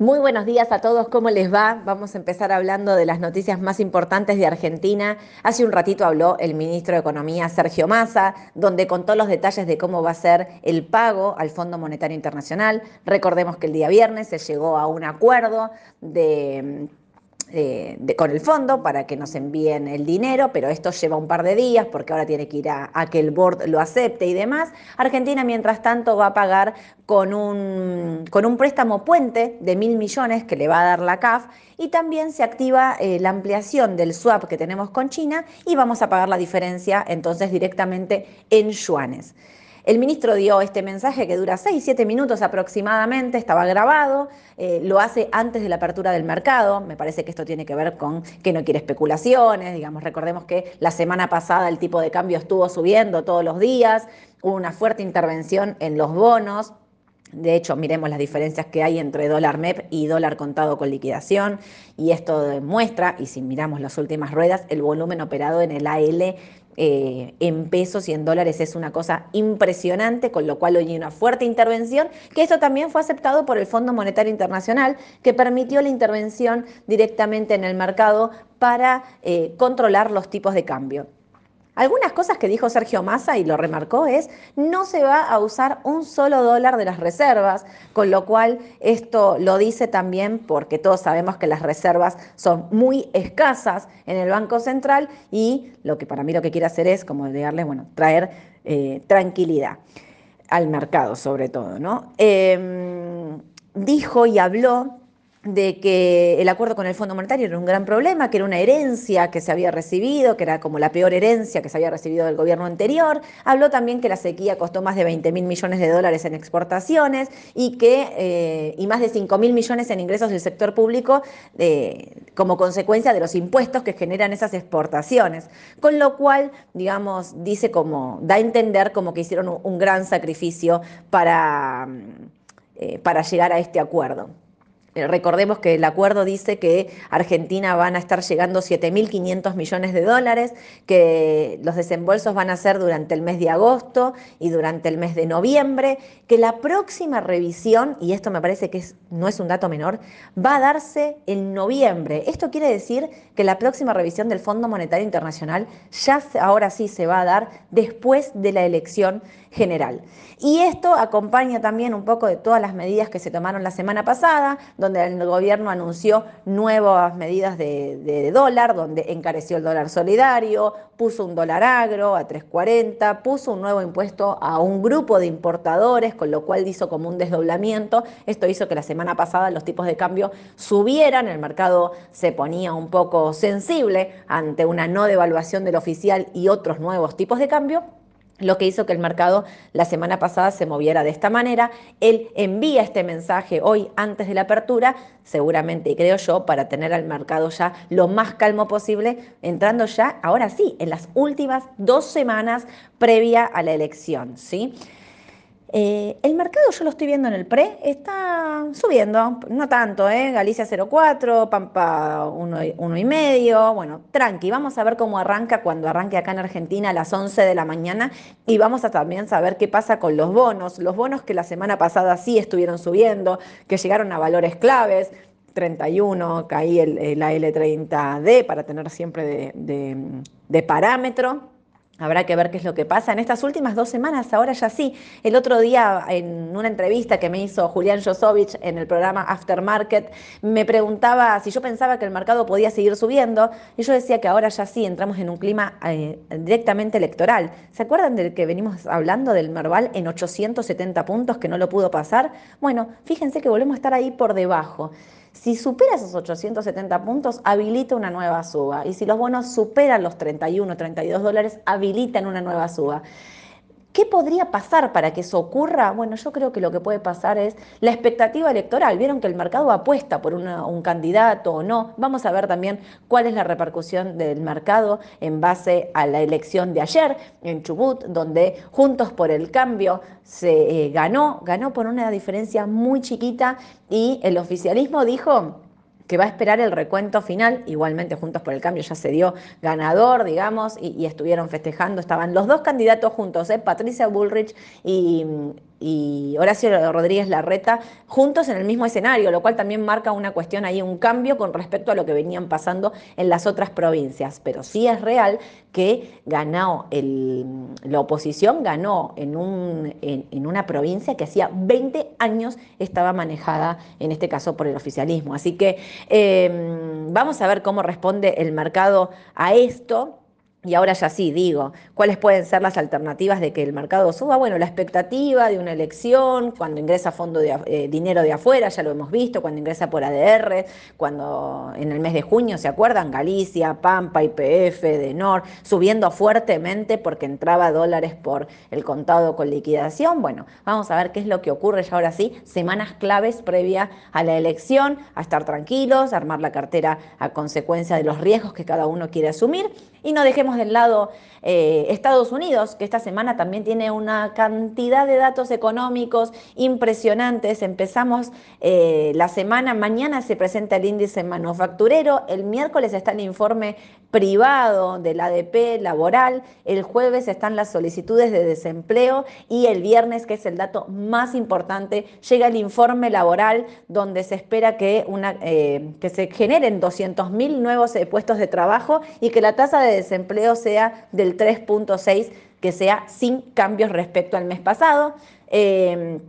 Muy buenos días a todos, ¿cómo les va? Vamos a empezar hablando de las noticias más importantes de Argentina. Hace un ratito habló el ministro de Economía, Sergio Massa, donde contó los detalles de cómo va a ser el pago al Fondo Monetario Internacional. Recordemos que el día viernes se llegó a un acuerdo de eh, con el fondo para que nos envíen el dinero, pero esto lleva un par de días porque ahora tiene que ir a, que el board lo acepte y demás. Argentina, mientras tanto, va a pagar con un, con un préstamo puente de mil millones que le va a dar la CAF y también se activa eh, la ampliación del swap que tenemos con China y vamos a pagar la diferencia entonces directamente en yuanes. El ministro dio este mensaje que dura 6, 7 minutos aproximadamente, estaba grabado, eh, lo hace antes de la apertura del mercado, me parece que esto tiene que ver con que no quiere especulaciones, digamos, recordemos que la semana pasada el tipo de cambio estuvo subiendo todos los días, hubo una fuerte intervención en los bonos, de hecho, miremos las diferencias que hay entre dólar MEP y dólar contado con liquidación, y esto demuestra, y si miramos las últimas ruedas, el volumen operado en el AL eh, en pesos y en dólares es una cosa impresionante, con lo cual hoy hay una fuerte intervención, que esto también fue aceptado por el Fondo Monetario Internacional, que permitió la intervención directamente en el mercado para eh, controlar los tipos de cambio. Algunas cosas que dijo Sergio Massa y lo remarcó es, no se va a usar un solo dólar de las reservas, con lo cual esto lo dice también porque todos sabemos que las reservas son muy escasas en el Banco Central y lo que para mí lo que quiere hacer es, como darle, bueno, traer eh, tranquilidad al mercado sobre todo, ¿no? Em, dijo y habló de que el acuerdo con el Fondo Monetario era un gran problema, que era una herencia que se había recibido, que era como la peor herencia que se había recibido del gobierno anterior. Habló también que la sequía costó más de 20 mil millones de dólares en exportaciones y, que, eh, y más de 5 mil millones en ingresos del sector público eh, como consecuencia de los impuestos que generan esas exportaciones. Con lo cual, digamos, dice como, da a entender como que hicieron un, gran sacrificio para, eh, para llegar a este acuerdo. Eh, recordemos que el acuerdo dice que Argentina van a estar llegando 7.500 millones de dólares, que los desembolsos van a ser durante el mes de agosto y durante el mes de noviembre, que la próxima revisión, y esto me parece que no es un dato menor, va a darse en noviembre. Esto quiere decir que la próxima revisión del Fondo Monetario Internacional ya ahora sí se va a dar después de la elección general. Y esto acompaña también un poco de todas las medidas que se tomaron la semana pasada, donde el gobierno anunció nuevas medidas de, dólar, donde encareció el dólar solidario, puso un dólar agro a 3.40, puso un nuevo impuesto a un grupo de importadores, con lo cual hizo como un desdoblamiento. Esto hizo que la semana pasada los tipos de cambio subieran, el mercado se ponía un poco sensible ante una no devaluación del oficial y otros nuevos tipos de cambio lo que hizo que el mercado la semana pasada se moviera de esta manera. Él envía este mensaje hoy antes de la apertura, seguramente, y creo yo, para tener al mercado ya lo más calmo posible, entrando ya, ahora sí, en las últimas dos semanas previa a la elección. ¿sí? Eh, el mercado yo lo estoy viendo en el pre, está subiendo, no tanto, ¿eh? Galicia 0,4, Pampa 1,5, bueno, tranqui, vamos a ver cómo arranca cuando arranque acá en Argentina a las 11 de la mañana y vamos a también saber qué pasa con los bonos, los bonos que la semana pasada sí estuvieron subiendo, que llegaron a valores claves, 31, caí el, la L30D para tener siempre de parámetro. Habrá que ver qué es lo que pasa. En estas últimas dos semanas, ahora ya sí. El otro día, en una entrevista que me hizo Julián Josovich en el programa Aftermarket, me preguntaba si yo pensaba que el mercado podía seguir subiendo. Y yo decía que ahora ya sí entramos en un clima eh, directamente electoral. ¿Se acuerdan del que venimos hablando del Merval en 870 puntos que no lo pudo pasar? Bueno, fíjense que volvemos a estar ahí por debajo. Si supera esos 870 puntos, habilita una nueva suba. Y si los bonos superan los 31, 32 dólares, habilitan una nueva suba. ¿Qué podría pasar para que eso ocurra? Bueno, yo creo que lo que puede pasar es la expectativa electoral. Vieron que el mercado apuesta por un candidato o no. Vamos a ver también cuál es la repercusión del mercado en base a la elección de ayer en Chubut, donde Juntos por el Cambio se eh, ganó, ganó por una diferencia muy chiquita y el oficialismo dijo que va a esperar el recuento final. Igualmente, Juntos por el Cambio ya se dio ganador, digamos, y, estuvieron festejando. Estaban los dos candidatos juntos, ¿eh? Patricia Bullrich y, y Horacio Rodríguez Larreta juntos en el mismo escenario, lo cual también marca una cuestión ahí, un cambio con respecto a lo que venían pasando en las otras provincias. Pero sí es real que ganó el, la oposición, ganó en, un, en, una provincia que hacía 20 años estaba manejada, en este caso, por el oficialismo. Así que em, vamos a ver cómo responde el mercado a esto. Y ahora ya sí, digo, ¿cuáles pueden ser las alternativas de que el mercado suba? Bueno, la expectativa de una elección, cuando ingresa fondo de eh, dinero de afuera, ya lo hemos visto, cuando ingresa por ADR, cuando en el mes de junio, ¿se acuerdan? Galicia, Pampa, IPF, Denor, subiendo fuertemente porque entraba dólares por el contado con liquidación. Bueno, vamos a ver qué es lo que ocurre ya ahora sí, semanas claves previa a la elección, a estar tranquilos, a armar la cartera a consecuencia de los riesgos que cada uno quiere asumir y no dejemos del lado eh, Estados Unidos, que esta semana también tiene una cantidad de datos económicos impresionantes. Empezamos eh, la semana, mañana se presenta el índice manufacturero, el miércoles está el informe privado del ADP laboral, el jueves están las solicitudes de desempleo y el viernes, que es el dato más importante, llega el informe laboral donde se espera que, una, eh, que se generen 200.000 nuevos puestos de trabajo y que la tasa de desempleo sea del 3.6, que sea sin cambios respecto al mes pasado. Eh,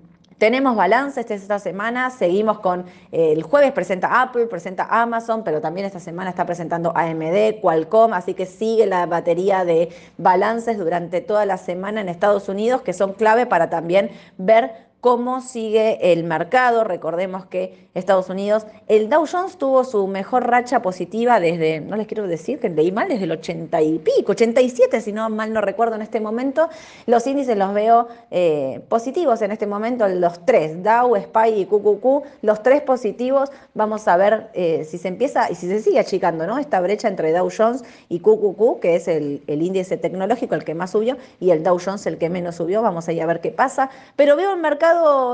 tenemos balance esta semana, seguimos con, eh, el jueves presenta Apple, presenta Amazon, pero también esta semana está presentando AMD, Qualcomm, así que sigue la batería de balances durante toda la semana en Estados Unidos, que son clave para también ver cómo sigue el mercado. Recordemos que Estados Unidos, el Dow Jones tuvo su mejor racha positiva desde, no les quiero decir que leí mal, desde el 80 y pico, 87 si no mal no recuerdo en este momento. Los índices los veo eh, positivos en este momento, los tres, Dow, SPY y QQQ, los tres positivos. Vamos a ver eh, si se empieza y si se sigue achicando ¿no? esta brecha entre Dow Jones y QQQ, que es el, índice tecnológico el que más subió, y el Dow Jones el que menos subió. Vamos a ir a ver qué pasa. Pero veo el mercado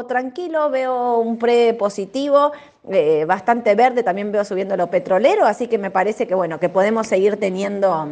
tranquilo, veo un pre positivo, eh, bastante verde, también veo subiendo lo petrolero, así que me parece que bueno, que podemos seguir teniendo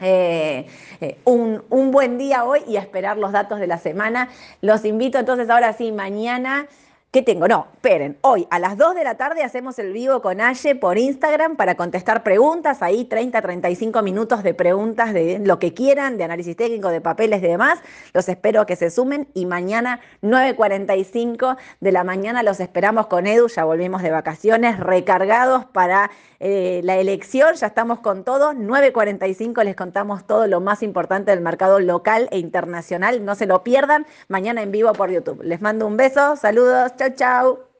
eh, eh, un, un, buen día hoy y esperar los datos de la semana. Los invito entonces ahora sí, mañana ¿Qué tengo? No, esperen. Hoy a las 2 de la tarde hacemos el vivo con Aye por Instagram para contestar preguntas. Ahí 30, 35 minutos de preguntas de lo que quieran, de análisis técnico, de papeles y demás. Los espero que se sumen y mañana 9.45 de la mañana los esperamos con Edu. Ya volvimos de vacaciones recargados para eh, la elección. Ya estamos con todo. 9.45 les contamos todo lo más importante del mercado local e internacional. No se lo pierdan. Mañana en vivo por YouTube. Les mando un beso. Saludos. Chao, chao.